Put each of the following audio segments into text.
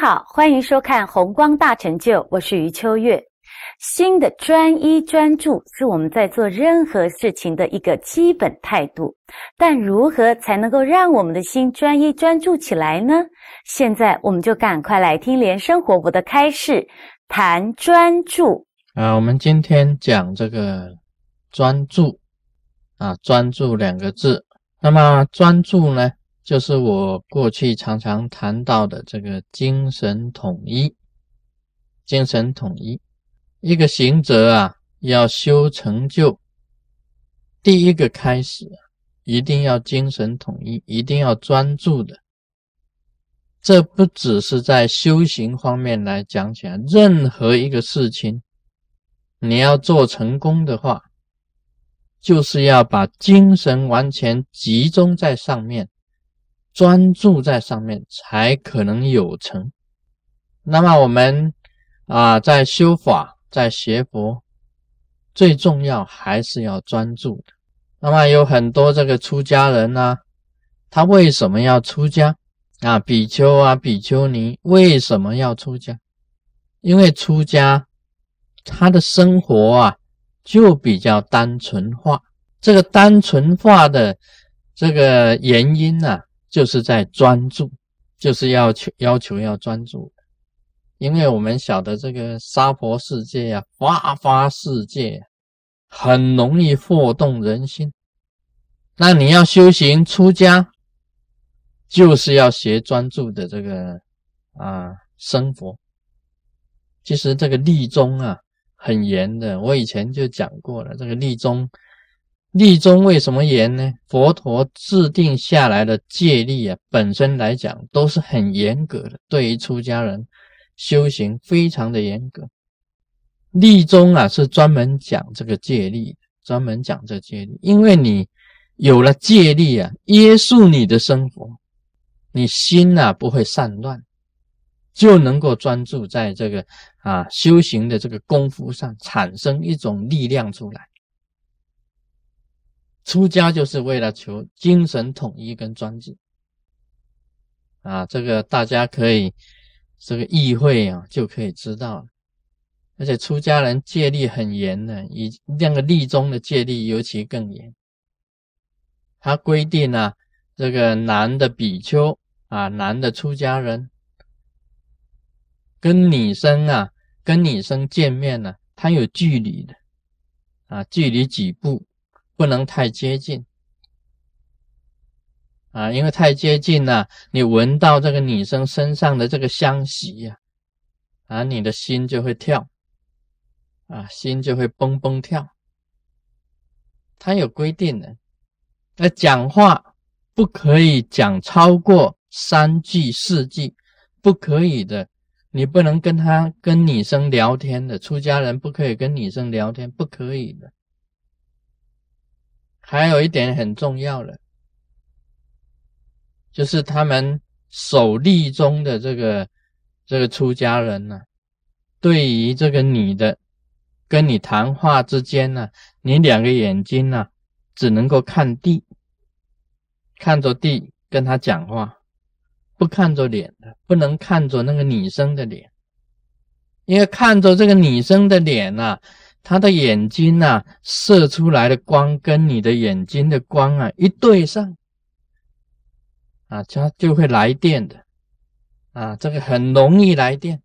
好，欢迎收看《红光大成就》，我是余秋月。心的专一专注是我们在做任何事情的一个基本态度，但如何才能够让我们的心专一专注起来呢？现在我们就赶快来听莲生活博的开示，谈专注。啊，我们今天讲这个专注啊，专注两个字。那么专注呢？就是我过去常常谈到的这个精神统一，精神统一，一个行者啊，要修成就，第一个开始一定要精神统一，一定要专注的。这不只是在修行方面来讲起来，任何一个事情，你要做成功的话，就是要把精神完全集中在上面。专注在上面才可能有成。那么我们啊，在修法、在学佛，最重要还是要专注的。那么有很多这个出家人呢，他为什么要出家啊？比丘啊，比丘尼为什么要出家？因为出家他的生活啊，就比较单纯化。这个单纯化的这个原因呢？就是在专注，就是要求要求要专注，因为我们晓得这个娑婆世界呀，花花世界很容易惑动人心。那你要修行出家，就是要学专注的这个啊生活。其实这个立宗啊很严的，我以前就讲过了，这个立宗。立宗为什么严呢？佛陀制定下来的戒律啊，本身来讲都是很严格的，对于出家人修行非常的严格。立宗啊是专门讲这个戒律，专门讲这戒律，因为你有了戒律啊，约束你的生活，你心呐不会散乱，就能够专注在这个啊修行的这个功夫上，产生一种力量出来。出家就是为了求精神统一跟专制啊，这个大家可以这个议会啊就可以知道了，而且出家人戒律很严的，以那个立宗的戒律尤其更严。他规定啊，这个男的比丘啊，男的出家人跟女生啊，跟女生见面呢，他有距离的啊，距离几步。不能太接近啊，因为太接近了，你闻到这个女生身上的这个香息呀，啊，你的心就会跳，啊，心就会蹦蹦跳。他有规定的，那讲话不可以讲超过三句四句，不可以的，你不能跟他跟女生聊天的，出家人不可以跟女生聊天，不可以的。还有一点很重要的，就是他们守立中的这个这个出家人呢，对于这个女的跟你谈话之间呢，你两个眼睛呢只能够看地，看着地跟他讲话，不看着脸的，不能看着那个女生的脸，因为看着这个女生的脸呐。他的眼睛呐，射出来的光跟你的眼睛的光啊一对上，啊，它就会来电的，啊，这个很容易来电。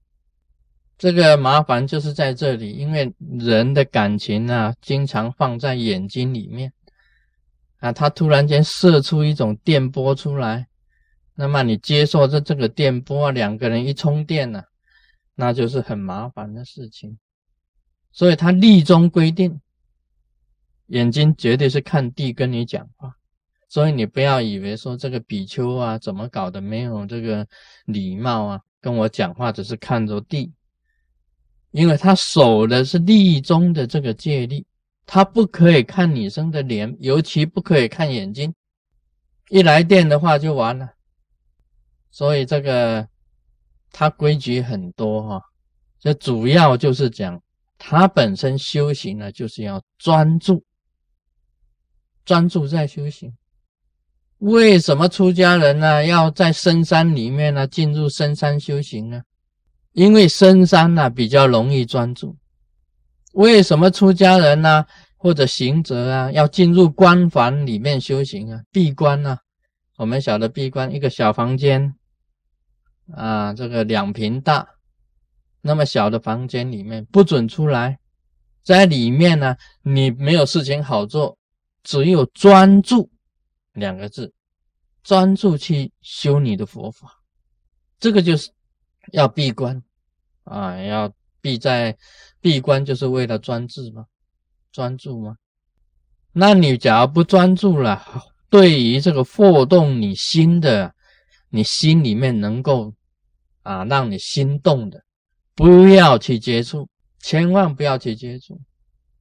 这个麻烦就是在这里，因为人的感情啊，经常放在眼睛里面，啊，他突然间射出一种电波出来，那么你接受着这个电波，两个人一充电呢，那就是很麻烦的事情。所以他立中规定，眼睛绝对是看地跟你讲话，所以你不要以为说这个比丘啊怎么搞的没有这个礼貌啊，跟我讲话只是看着地，因为他守的是立中的这个戒律，他不可以看女生的脸，尤其不可以看眼睛，一来电的话就完了。所以这个他规矩很多哈，这主要就是讲。他本身修行呢，就是要专注，专注在修行。为什么出家人呢要在深山里面呢进入深山修行呢？因为深山呢比较容易专注。为什么出家人呢或者行者啊要进入关房里面修行啊？闭关呢？我们晓得闭关一个小房间啊，这个两平大，那么小的房间里面不准出来，在里面呢你没有事情好做，只有专注。两个字，专注去修你的佛法，这个就是要闭关啊，要闭在闭关，就是为了专注吗？专注吗？那你假如不专注了，对于这个惑动你心的，你心里面能够啊让你心动的，不要去接触，千万不要去接触，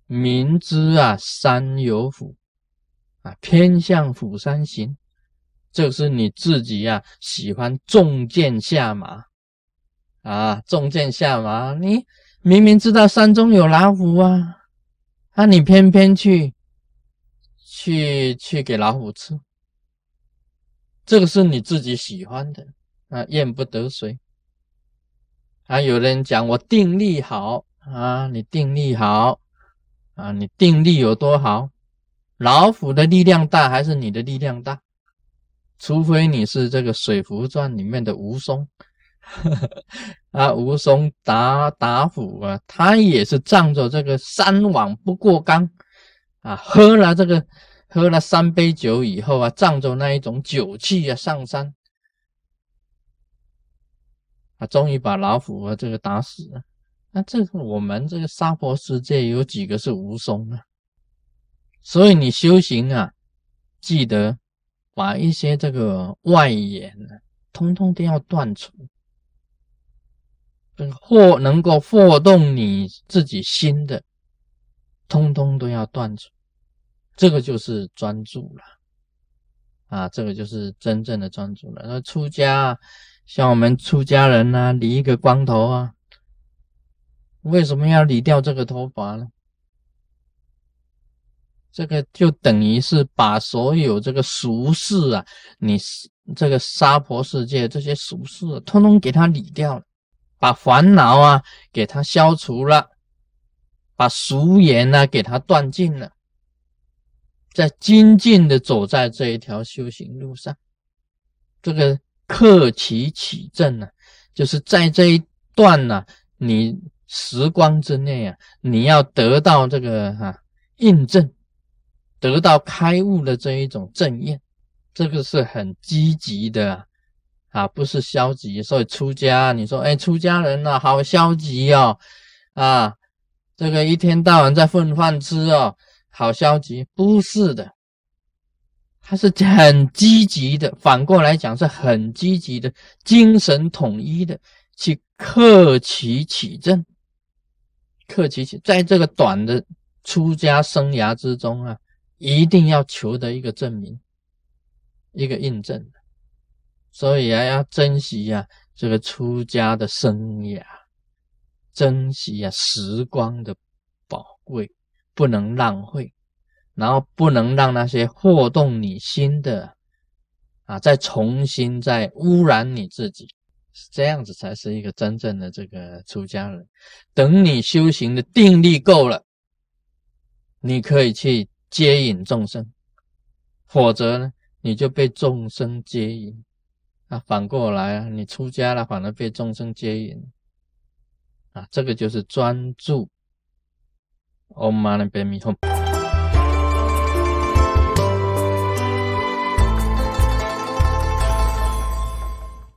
明知啊山有虎。啊，偏向虎山行，就是你自己呀，喜欢中箭下马啊，中箭下马，你明明知道山中有老虎啊，啊，你偏偏去去去给老虎吃，这个是你自己喜欢的啊，怨不得谁啊。有人讲我定力好啊，你定力好啊，你定力有多好？老虎的力量大还是你的力量大？除非你是这个《水浒传》里面的吴松 啊，吴松打打虎啊，他也是仗着这个三碗不过冈啊，喝了这个喝了三杯酒以后啊，仗着那一种酒气啊上山啊，终于把老虎啊这个打死了。那这个我们这个娑婆世界有几个是无松啊？所以你修行啊，记得把一些这个外延呢，通通都要断除，或能够惑动你自己心的，通通都要断除。这个就是专注了啊，这个就是真正的专注了。那出家，像我们出家人呢，理一个光头啊，为什么要理掉这个头发呢？这个就等于是把所有这个俗事啊，你这个娑婆世界这些俗事，通通给它理掉了，把烦恼啊给它消除了，把俗言呢给它断尽了，在精进的走在这一条修行路上，这个克其起正呢，就是在这一段呢，你时光之内啊，你要得到这个哈印证。得到开悟的这一种正验，这个是很积极的啊，不是消极。所以出家，你说，哎，出家人呐，好消极哦，啊，这个一天到晚在混饭吃哦，好消极。不是的，他是很积极的，反过来讲是很积极的，精神统一的去克其起正，克其起，在这个短的出家生涯之中啊。一定要求得一个证明，一个印证，所以啊，要珍惜呀这个出家的生涯，珍惜呀时光的宝贵，不能浪费，然后不能让那些惑动你心的啊，再重新再污染你自己，这样子才是一个真正的这个出家人。等你修行的定力够了，你可以去。接引众生，否则呢，你就被众生接引啊。反过来啊，你出家了，反而被众生接引啊。这个就是专注。 엄마는 뱀이 홈.